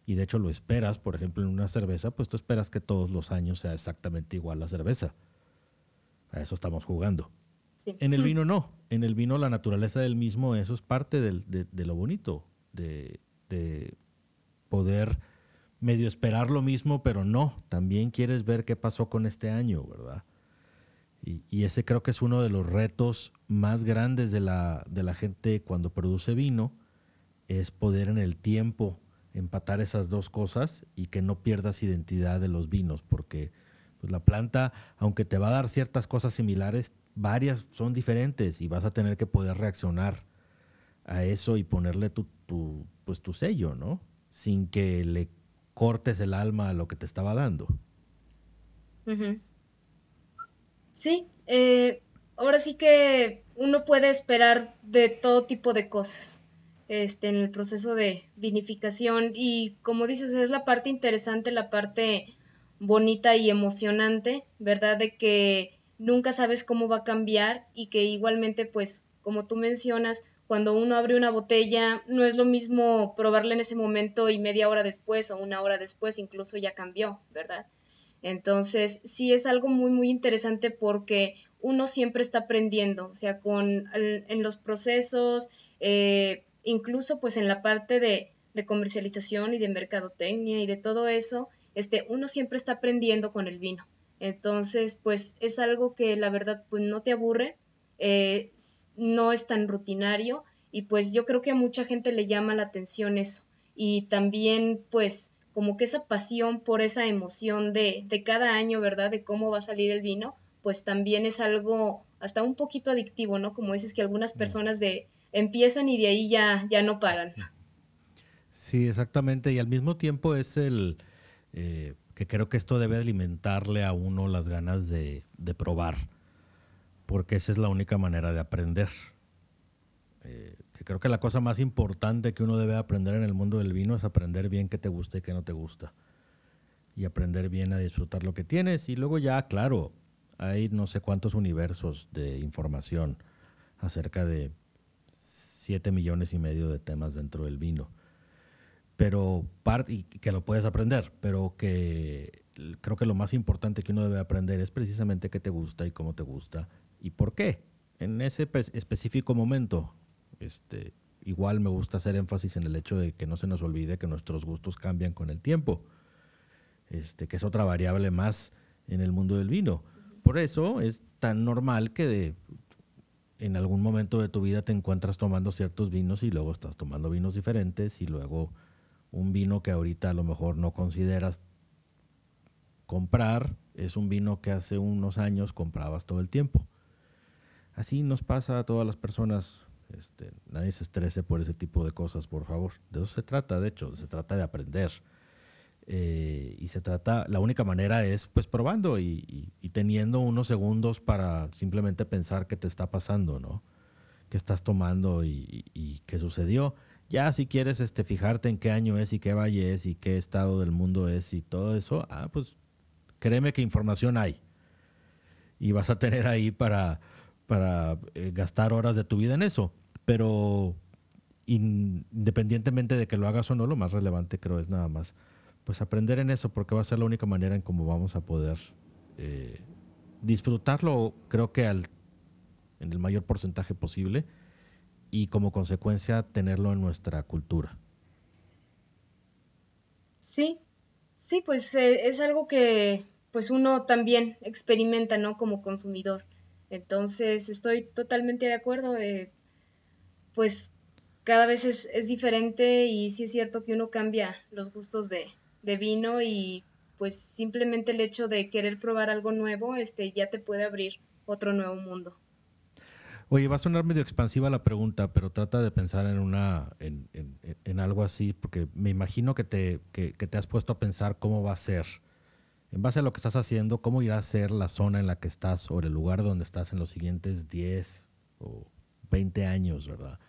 y de hecho lo esperas, por ejemplo, en una cerveza, pues tú esperas que todos los años sea exactamente igual la cerveza. A eso estamos jugando. En el vino no. En el vino la naturaleza del mismo, eso es parte de, lo bonito, de, poder medio esperar lo mismo, pero no. También quieres ver qué pasó con este año, ¿verdad? Y, ese creo que es uno de los retos más grandes de la, de la gente cuando produce vino, es poder en el tiempo empatar esas dos cosas y que no pierdas identidad de los vinos, porque pues, la planta, aunque te va a dar ciertas cosas similares, varias son diferentes y vas a tener que poder reaccionar a eso y ponerle tu, pues, tu sello, ¿no? Sin que le cortes el alma a lo que te estaba dando. Sí, eh, ahora sí que uno puede esperar de todo tipo de cosas este, en el proceso de vinificación y como dices, es la parte interesante, la parte bonita y emocionante, ¿verdad? De que nunca sabes cómo va a cambiar y que igualmente, pues, como tú mencionas, cuando uno abre una botella, no es lo mismo probarla en ese momento y media hora después o una hora después, incluso ya cambió, ¿verdad? Entonces, sí es algo muy, muy interesante porque uno siempre está aprendiendo, o sea, con, en los procesos, eh, incluso pues en la parte de, de, comercialización y de mercadotecnia y de todo eso, este, uno siempre está aprendiendo con el vino. Entonces, pues es algo que la verdad pues no te aburre, eh, no es tan rutinario y pues yo creo que a mucha gente le llama la atención eso. Y también pues como que esa pasión por esa emoción de, de cada año, ¿verdad? De cómo va a salir el vino, pues también es algo hasta un poquito adictivo, ¿no? Como dices que algunas personas de empiezan y de ahí ya, ya no paran. Sí, exactamente. Y al mismo tiempo es el eh, que creo que esto debe alimentarle a uno las ganas de, de, probar, porque esa es la única manera de aprender. Eh, que creo que la cosa más importante que uno debe aprender en el mundo del vino es aprender bien qué te gusta y qué no te gusta. Y aprender bien a disfrutar lo que tienes. Y luego ya, claro, hay no sé cuántos universos de información acerca de 7 millones y medio de temas dentro del vino. Pero parte, y que lo puedes aprender, pero que creo que lo más importante que uno debe aprender es precisamente qué te gusta y cómo te gusta y por qué. En ese específico momento, este, igual me gusta hacer énfasis en el hecho de que no se nos olvide que nuestros gustos cambian con el tiempo, este, que es otra variable más en el mundo del vino por eso es tan normal que de, en algún momento de tu vida te encuentras tomando ciertos vinos y luego estás tomando vinos diferentes y luego un vino que ahorita a lo mejor no consideras comprar es un vino que hace unos años comprabas todo el tiempo. Así nos pasa a todas las personas. Este, nadie se estrese por ese tipo de cosas, por favor. De eso se trata, de hecho, se trata de aprender. Eh, y se trata, la única manera es pues probando y, teniendo unos segundos para simplemente pensar qué te está pasando, ¿no? ¿Qué estás tomando y, qué sucedió? Ya si quieres este, fijarte en qué año es y qué valle es y qué estado del mundo es y todo eso, ah, pues créeme que información hay. Y vas a tener ahí para, para eh, gastar horas de tu vida en eso. Pero independientemente de que lo hagas o no, lo más relevante creo es nada más pues aprender en eso porque va a ser la única manera en cómo vamos a poder eh, disfrutarlo, creo que al, en el mayor porcentaje posible y como consecuencia tenerlo en nuestra cultura. Sí, sí, pues eh, es algo que pues uno también experimenta, ¿no? Como consumidor. Entonces estoy totalmente de acuerdo. Eh, pues cada vez es, es, diferente y sí es cierto que uno cambia los gustos de, de vino y pues simplemente el hecho de querer probar algo nuevo, este, ya te puede abrir otro nuevo mundo. Oye, va a sonar medio expansiva la pregunta, pero trata de pensar en una, en, en, algo así, porque me imagino que te, que, te has puesto a pensar cómo va a ser. En base a lo que estás haciendo, cómo irá a ser la zona en la que estás o el lugar donde estás en los siguientes 10 o 20 años, ¿verdad?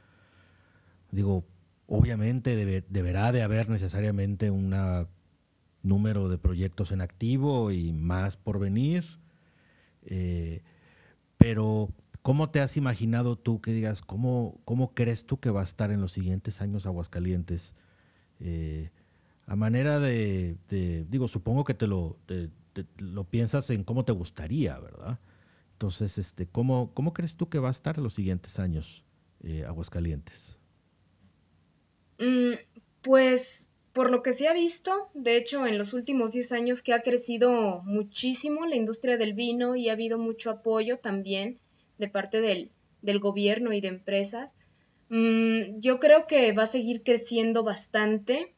Digo, obviamente deberá de haber necesariamente una número de proyectos en activo y más por venir. Eh, pero, ¿cómo te has imaginado tú que digas, cómo, cómo crees tú que va a estar en los siguientes años Aguascalientes? Eh, a manera de, digo, supongo que te lo, lo piensas en cómo te gustaría, ¿verdad? Entonces, este, ¿cómo, ¿cómo crees tú que va a estar en los siguientes años eh, Aguascalientes? Mm, pues por lo que se ha visto, de hecho, en los últimos 10 años que ha crecido muchísimo la industria del vino y ha habido mucho apoyo también de parte del, gobierno y de empresas, mm, yo creo que va a seguir creciendo bastante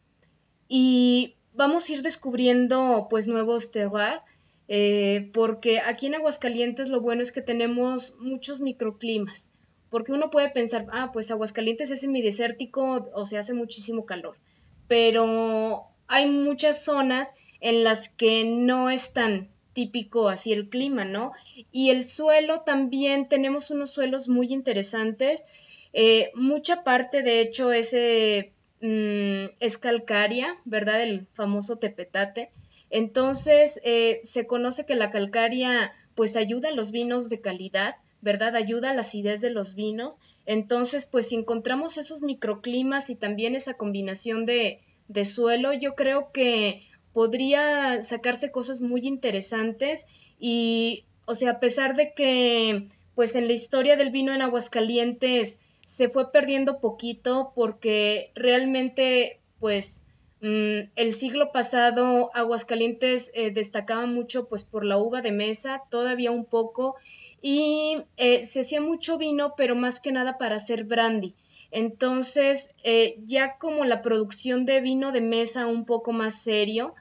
y vamos a ir descubriendo pues nuevos terroirs, eh, porque aquí en Aguascalientes lo bueno es que tenemos muchos microclimas, porque uno puede pensar, ah, pues Aguascalientes es semidesértico o se hace muchísimo calor pero hay muchas zonas en las que no es tan típico así el clima, ¿no? Y el suelo también, tenemos unos suelos muy interesantes. Eh, mucha parte, de hecho, mm, es calcaria, ¿verdad? El famoso tepetate. Entonces, eh, se conoce que la calcaria pues ayuda a los vinos de calidad, ¿verdad? Ayuda a la acidez de los vinos. Entonces, pues si encontramos esos microclimas y también esa combinación de, de suelo, yo creo que podría sacarse cosas muy interesantes y, o sea, a pesar de que, pues en la historia del vino en Aguascalientes se fue perdiendo poquito porque realmente, pues, mm, el siglo pasado Aguascalientes eh, destacaba mucho, pues, por la uva de mesa, todavía un poco, y eh, se hacía mucho vino, pero más que nada para hacer brandy. Entonces, eh, ya como la producción de vino de mesa un poco más serio,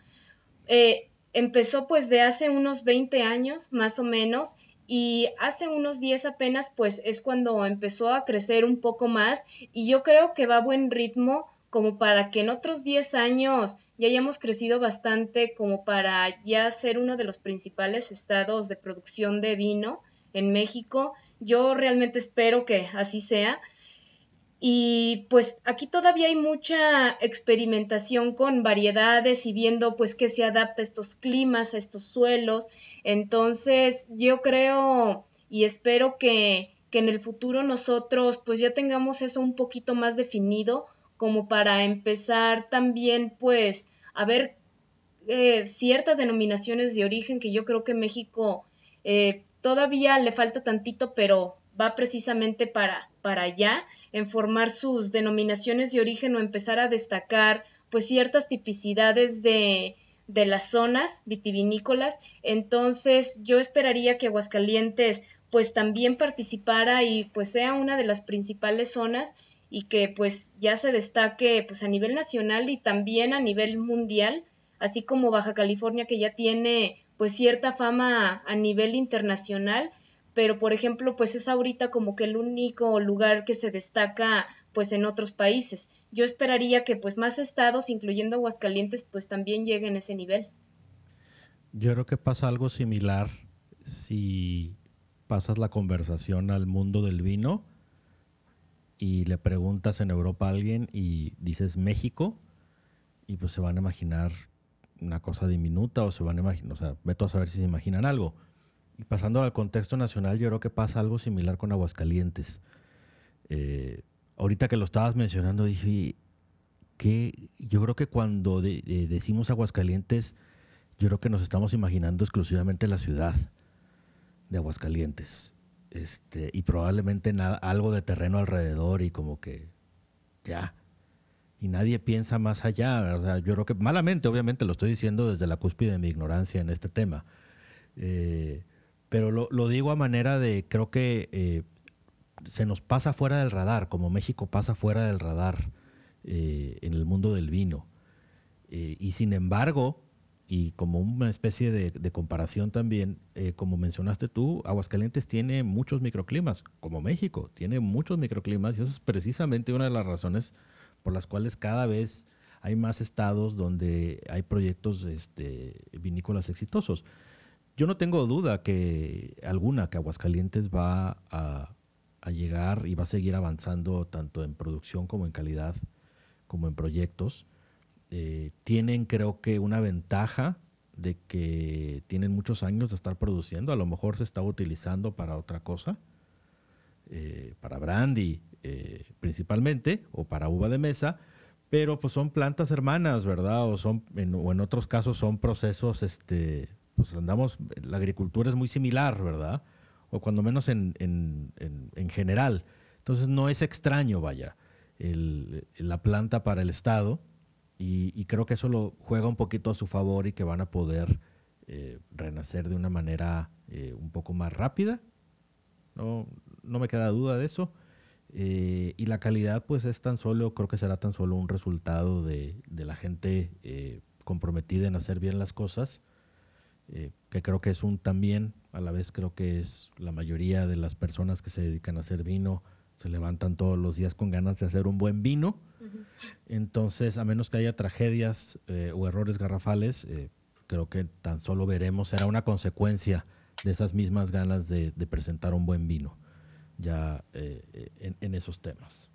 eh, empezó pues de hace unos 20 años más o menos y hace unos 10 apenas pues es cuando empezó a crecer un poco más y yo creo que va a buen ritmo como para que en otros 10 años ya hayamos crecido bastante como para ya ser uno de los principales estados de producción de vino en México. Yo realmente espero que así sea. Y pues aquí todavía hay mucha experimentación con variedades y viendo pues qué se adapta a estos climas, a estos suelos. Entonces yo creo y espero que, que en el futuro nosotros pues ya tengamos eso un poquito más definido como para empezar también pues a ver eh, ciertas denominaciones de origen que yo creo que México eh, todavía le falta tantito, pero va precisamente para, para allá en formar sus denominaciones de origen o empezar a destacar pues ciertas tipicidades de, de las zonas vitivinícolas. Entonces yo esperaría que Aguascalientes pues también participara y pues sea una de las principales zonas y que pues ya se destaque pues a nivel nacional y también a nivel mundial, así como Baja California que ya tiene pues cierta fama a nivel internacional pero por ejemplo, pues es ahorita como que el único lugar que se destaca pues en otros países. Yo esperaría que pues más estados, incluyendo Aguascalientes, pues también lleguen a ese nivel. Yo creo que pasa algo similar si pasas la conversación al mundo del vino y le preguntas en Europa a alguien y dices México y pues se van a imaginar una cosa diminuta o se van a imaginar, o sea, veto a saber si se imaginan algo y pasando al contexto nacional, yo creo que pasa algo similar con Aguascalientes. Eh, ahorita que lo estabas mencionando, dije que yo creo que cuando decimos Aguascalientes, yo creo que nos estamos imaginando exclusivamente la ciudad de Aguascalientes. Este, y probablemente nada, algo de terreno alrededor y como que ya. Y nadie piensa más allá. ¿verdad? Yo creo que malamente, obviamente, lo estoy diciendo desde la cúspide de mi ignorancia en este tema. Eh, pero lo, digo a manera de, creo que eh, se nos pasa fuera del radar, como México pasa fuera del radar eh, en el mundo del vino. Eh, y sin embargo, y como una especie de, comparación también, como mencionaste tú, Aguascalientes tiene muchos microclimas, como México, tiene muchos microclimas, y eso es precisamente una de las razones por las cuales cada vez hay más estados donde hay proyectos este, vinícolas exitosos yo no tengo duda que alguna que Aguascalientes va a, llegar y va a seguir avanzando tanto en producción como en calidad, como en proyectos. Eh, tienen creo que una ventaja de que tienen muchos años de estar produciendo, a lo mejor se está utilizando para otra cosa, eh, para brandy eh, principalmente, o para uva de mesa, pero pues son plantas hermanas, ¿verdad? O, son, o en otros casos son procesos este, pues andamos, la agricultura es muy similar, ¿verdad? O cuando menos en, general. Entonces no es extraño, vaya, la planta para el Estado y, creo que eso lo juega un poquito a su favor y que van a poder eh, renacer de una manera eh, un poco más rápida. No, no me queda duda de eso. Eh, y la calidad pues es tan solo, creo que será tan solo un resultado de, de la gente comprometida en hacer bien las cosas eh, que creo que es un también, a la vez creo que es la mayoría de las personas que se dedican a hacer vino, se levantan todos los días con ganas de hacer un buen vino. Entonces, a menos que haya tragedias eh, o errores garrafales, eh, creo que tan solo veremos, será una consecuencia de esas mismas ganas de, presentar un buen vino ya en, en, esos temas.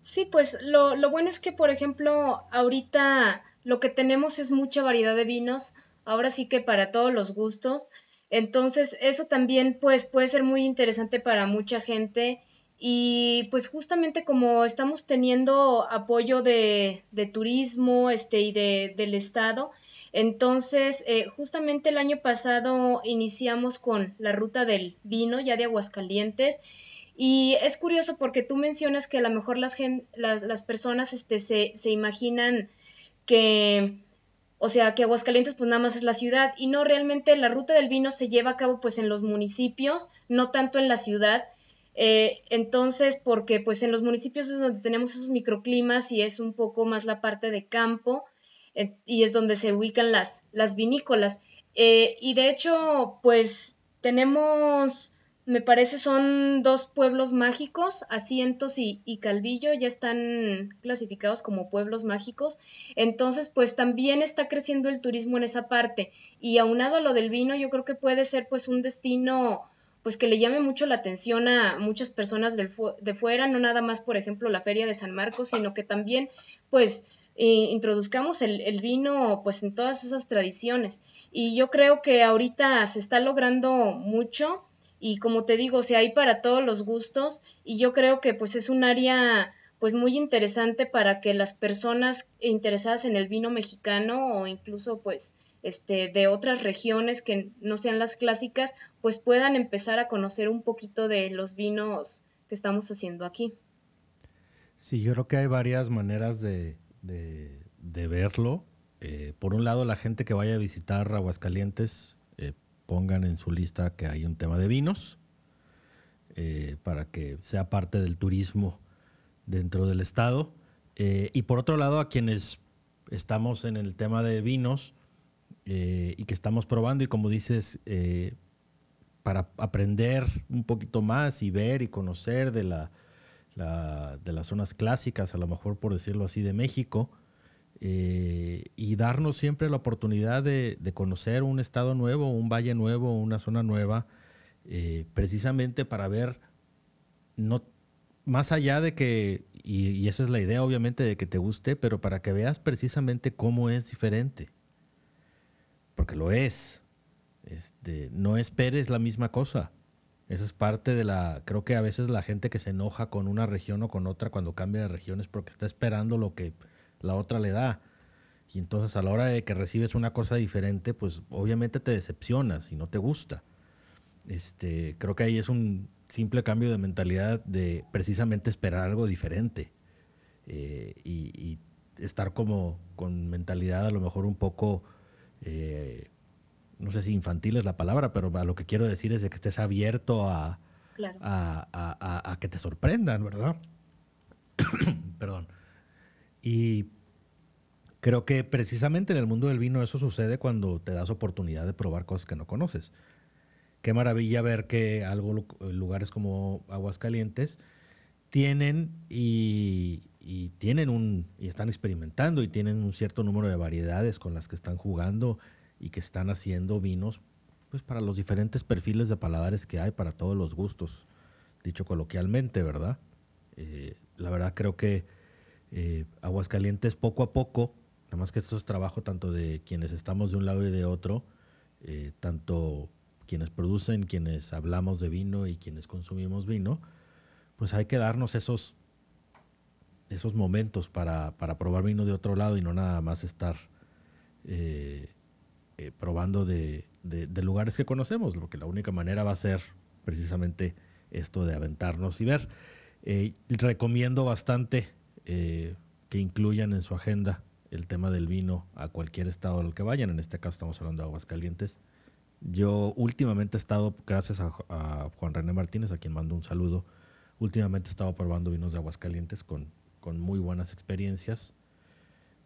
Sí, pues lo, lo bueno es que, por ejemplo, ahorita lo que tenemos es mucha variedad de vinos ahora sí que para todos los gustos. Entonces, eso también pues puede ser muy interesante para mucha gente y pues justamente como estamos teniendo apoyo de, de turismo este, y de, del Estado, entonces eh, justamente el año pasado iniciamos con la ruta del vino ya de Aguascalientes. Y es curioso porque tú mencionas que a lo mejor las, las, personas este, se, se imaginan que o sea, que Aguascalientes pues nada más es la ciudad. Y no realmente la ruta del vino se lleva a cabo pues en los municipios, no tanto en la ciudad. Eh, entonces, porque pues en los municipios es donde tenemos esos microclimas y es un poco más la parte de campo y es donde se ubican las, las vinícolas. Eh, y de hecho, pues tenemos me parece son dos pueblos mágicos, Asientos y, Calvillo, ya están clasificados como pueblos mágicos. Entonces, pues también está creciendo el turismo en esa parte. Y aunado a lo del vino, yo creo que puede ser pues un destino pues que le llame mucho la atención a muchas personas de fuera, no nada más, por ejemplo, la Feria de San Marcos, sino que también pues introduzcamos el, el, vino pues en todas esas tradiciones. Y yo creo que ahorita se está logrando mucho y como te digo, o sea, hay para todos los gustos y yo creo que pues es un área pues muy interesante para que las personas interesadas en el vino mexicano o incluso pues este de otras regiones que no sean las clásicas pues puedan empezar a conocer un poquito de los vinos que estamos haciendo aquí. Sí, yo creo que hay varias maneras de, de, verlo. Eh, por un lado, la gente que vaya a visitar Aguascalientes pongan en su lista que hay un tema de vinos eh, para que sea parte del turismo dentro del estado. Eh, y por otro lado, a quienes estamos en el tema de vinos eh, y que estamos probando y como dices, para aprender un poquito más y ver y conocer de, la, de las zonas clásicas, a lo mejor por decirlo así, de México, eh, y darnos siempre la oportunidad de, conocer un estado nuevo, un valle nuevo, una zona nueva, eh, precisamente para ver, no, más allá de que, y, esa es la idea obviamente de que te guste, pero para que veas precisamente cómo es diferente, porque lo es. Este, no esperes la misma cosa. Esa es parte de la, creo que a veces la gente que se enoja con una región o con otra cuando cambia de región es porque está esperando lo que la otra le da. Y entonces a la hora de que recibes una cosa diferente, pues obviamente te decepcionas y no te gusta. Este, creo que ahí es un simple cambio de mentalidad de precisamente esperar algo diferente eh, y, estar como con mentalidad a lo mejor un poco, eh, no sé si infantil es la palabra, pero a lo que quiero decir es de que estés abierto a, a, a que te sorprendan, ¿verdad? Perdón. Y creo que precisamente en el mundo del vino eso sucede cuando te das oportunidad de probar cosas que no conoces. Qué maravilla ver que algo, lugares como Aguascalientes tienen y, tienen un y están experimentando y tienen un cierto número de variedades con las que están jugando y que están haciendo vinos pues para los diferentes perfiles de paladares que hay para todos los gustos dicho coloquialmente verdad eh, la verdad creo que eh, Aguascalientes poco a poco, nada más que esto es trabajo tanto de quienes estamos de un lado y de otro, eh, tanto quienes producen, quienes hablamos de vino y quienes consumimos vino, pues hay que darnos esos, esos momentos para, probar vino de otro lado y no nada más estar probando de, lugares que conocemos, porque la única manera va a ser precisamente esto de aventarnos y ver. recomiendo bastante eh, que incluyan en su agenda el tema del vino a cualquier estado al que vayan. En este caso estamos hablando de Aguascalientes. Yo últimamente he estado, gracias a, Juan René Martínez, a quien mando un saludo, últimamente he estado probando vinos de Aguascalientes con, con muy buenas experiencias.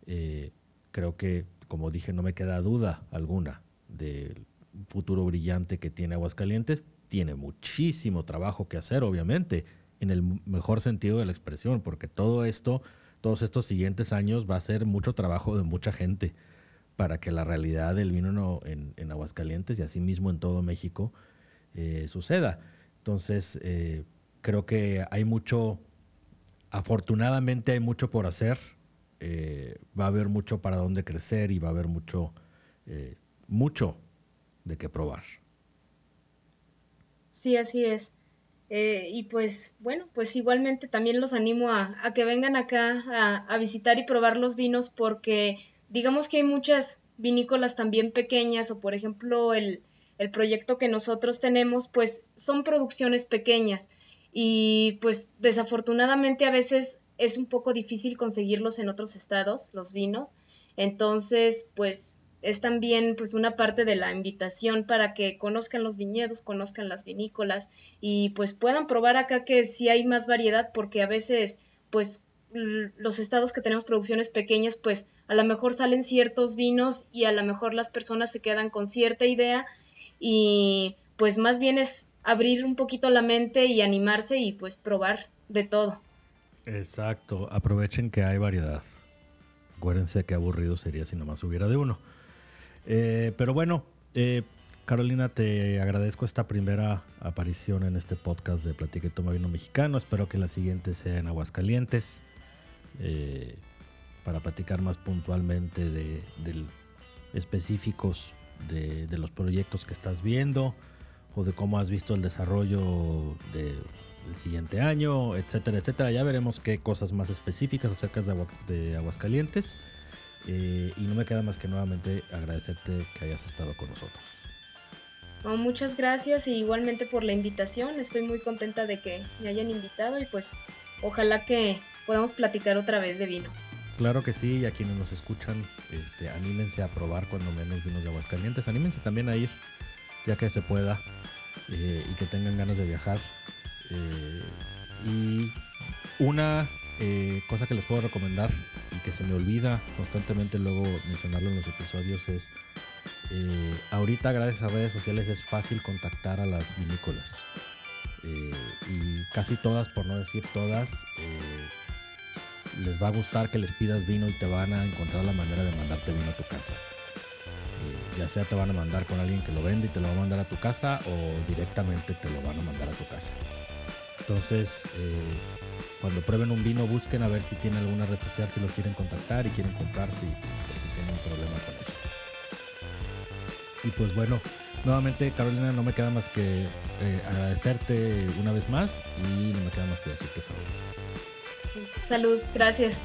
Eh, creo que, como dije, no me queda duda alguna del futuro brillante que tiene Aguascalientes. Tiene muchísimo trabajo que hacer, obviamente en el mejor sentido de la expresión, porque todo esto, todos estos siguientes años va a ser mucho trabajo de mucha gente para que la realidad del vino en, en Aguascalientes y asimismo en todo México eh, suceda. Entonces, eh, creo que hay mucho, afortunadamente hay mucho por hacer, eh, va a haber mucho para dónde crecer y va a haber mucho, mucho de qué probar. Sí, así es. Eh, y pues bueno, pues igualmente también los animo a, que vengan acá a, a, visitar y probar los vinos porque digamos que hay muchas vinícolas también pequeñas o por ejemplo el, el proyecto que nosotros tenemos pues son producciones pequeñas y pues desafortunadamente a veces es un poco difícil conseguirlos en otros estados, los vinos. Entonces, pues es también pues una parte de la invitación para que conozcan los viñedos, conozcan las vinícolas y pues puedan probar acá que sí hay más variedad porque a veces pues los estados que tenemos producciones pequeñas pues a lo mejor salen ciertos vinos y a lo mejor las personas se quedan con cierta idea y pues más bien es abrir un poquito la mente y animarse y pues probar de todo. Exacto, aprovechen que hay variedad. Acuérdense qué aburrido sería si nomás hubiera de uno. Eh, pero bueno, eh, Carolina, te agradezco esta primera aparición en este podcast de Platique Toma Vino Mexicano. Espero que la siguiente sea en Aguascalientes. Eh, para platicar más puntualmente de, específicos de, de, los proyectos que estás viendo o de cómo has visto el desarrollo del siguiente año, etcétera, etcétera. Ya veremos qué cosas más específicas acerca de, de Aguascalientes. Eh, y no me queda más que nuevamente agradecerte que hayas estado con nosotros. muchas gracias y igualmente por la invitación. Estoy muy contenta de que me hayan invitado y pues ojalá que podamos platicar otra vez de vino. Claro que sí, y a quienes nos escuchan, este, anímense a probar cuando menos vinos de Aguascalientes. Anímense también a ir, ya que se pueda, eh, y que tengan ganas de viajar. Eh, y una eh, cosa que les puedo recomendar y que se me olvida constantemente luego mencionarlo en los episodios es, eh, ahorita gracias a redes sociales es fácil contactar a las vinícolas. Y casi todas, por no decir todas, les va a gustar que les pidas vino y te van a encontrar la manera de mandarte vino a tu casa. ya sea te van a mandar con alguien que lo vende y te lo va a mandar a tu casa o directamente te lo van a mandar a tu casa. Entonces, cuando prueben un vino, busquen a ver si tiene alguna red social, si lo quieren contactar y quieren comprar, si, si tienen un problema con eso. Y pues bueno, nuevamente Carolina, no me queda más que eh, agradecerte una vez más y no me queda más que decirte salud. Salud, gracias.